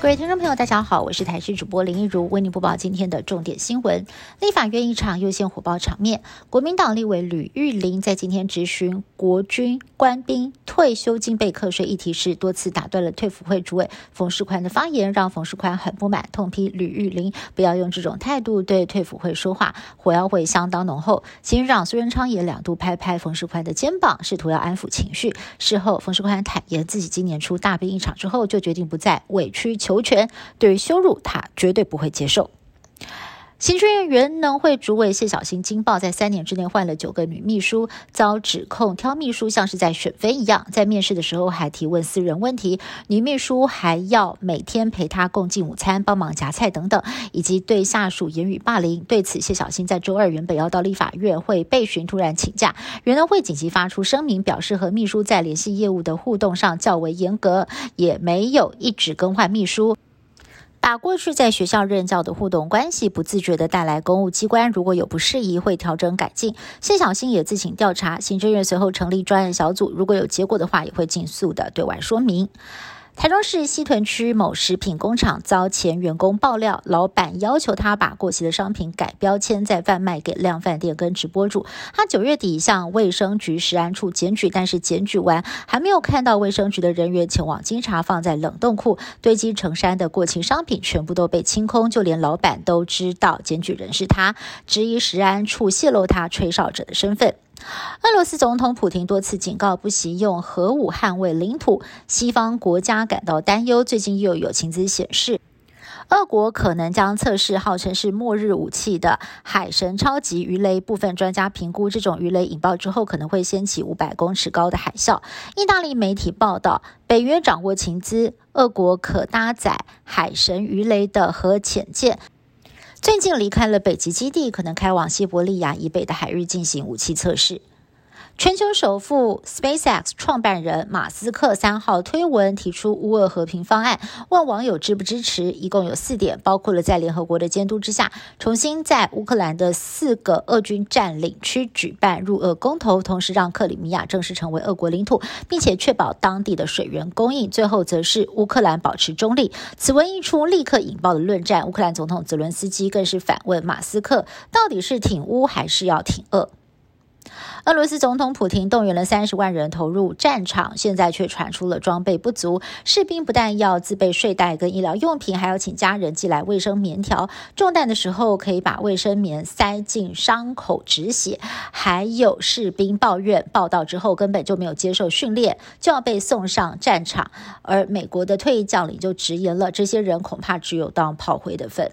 各位听众朋友，大家好，我是台视主播林一如，为您播报今天的重点新闻。立法院一场优先火爆场面，国民党立委吕玉玲在今天质询国军官兵退休金被课税议题时，多次打断了退辅会主委冯世宽的发言，让冯世宽很不满，痛批吕玉玲不要用这种态度对退辅会说话，火药味相当浓厚。行政长苏仁昌也两度拍拍冯世宽的肩膀，试图要安抚情绪。事后，冯世宽坦言自己今年初大病一场之后，就决定不再委曲求。求全，对于羞辱他绝对不会接受。行政院原能会主委谢小新惊爆，在三年之内换了九个女秘书，遭指控挑秘书像是在选妃一样，在面试的时候还提问私人问题，女秘书还要每天陪他共进午餐、帮忙夹菜等等，以及对下属言语霸凌。对此，谢小新在周二原本要到立法院会备询，突然请假，原能会紧急发出声明，表示和秘书在联系业务的互动上较为严格，也没有一直更换秘书。把过去在学校任教的互动关系不自觉的带来公务机关，如果有不适宜，会调整改进。谢小新也自请调查，行政院随后成立专案小组，如果有结果的话，也会尽速的对外说明。台中市西屯区某食品工厂遭前员工爆料，老板要求他把过期的商品改标签再贩卖给量贩店跟直播主。他九月底向卫生局食安处检举，但是检举完还没有看到卫生局的人员前往经查，放在冷冻库堆积成山的过期商品全部都被清空，就连老板都知道检举人是他，质疑食安处泄露他吹哨者的身份。俄罗斯总统普京多次警告不惜用核武捍卫领土，西方国家感到担忧。最近又有情资显示，俄国可能将测试号称是末日武器的海神超级鱼雷。部分专家评估，这种鱼雷引爆之后可能会掀起五百公尺高的海啸。意大利媒体报道，北约掌握情资，俄国可搭载海神鱼雷的核潜舰。最近离开了北极基地，可能开往西伯利亚以北的海域进行武器测试。全球首富 SpaceX 创办人马斯克三号推文提出乌俄和平方案，问网友支不支持。一共有四点，包括了在联合国的监督之下，重新在乌克兰的四个俄军占领区举办入俄公投，同时让克里米亚正式成为俄国领土，并且确保当地的水源供应。最后则是乌克兰保持中立。此文一出，立刻引爆了论战。乌克兰总统泽伦斯基更是反问马斯克，到底是挺乌还是要挺俄？俄罗斯总统普京动员了三十万人投入战场，现在却传出了装备不足，士兵不但要自备睡袋跟医疗用品，还要请家人寄来卫生棉条。中弹的时候可以把卫生棉塞进伤口止血。还有士兵抱怨，报道之后根本就没有接受训练，就要被送上战场。而美国的退役将领就直言了，这些人恐怕只有当炮灰的份。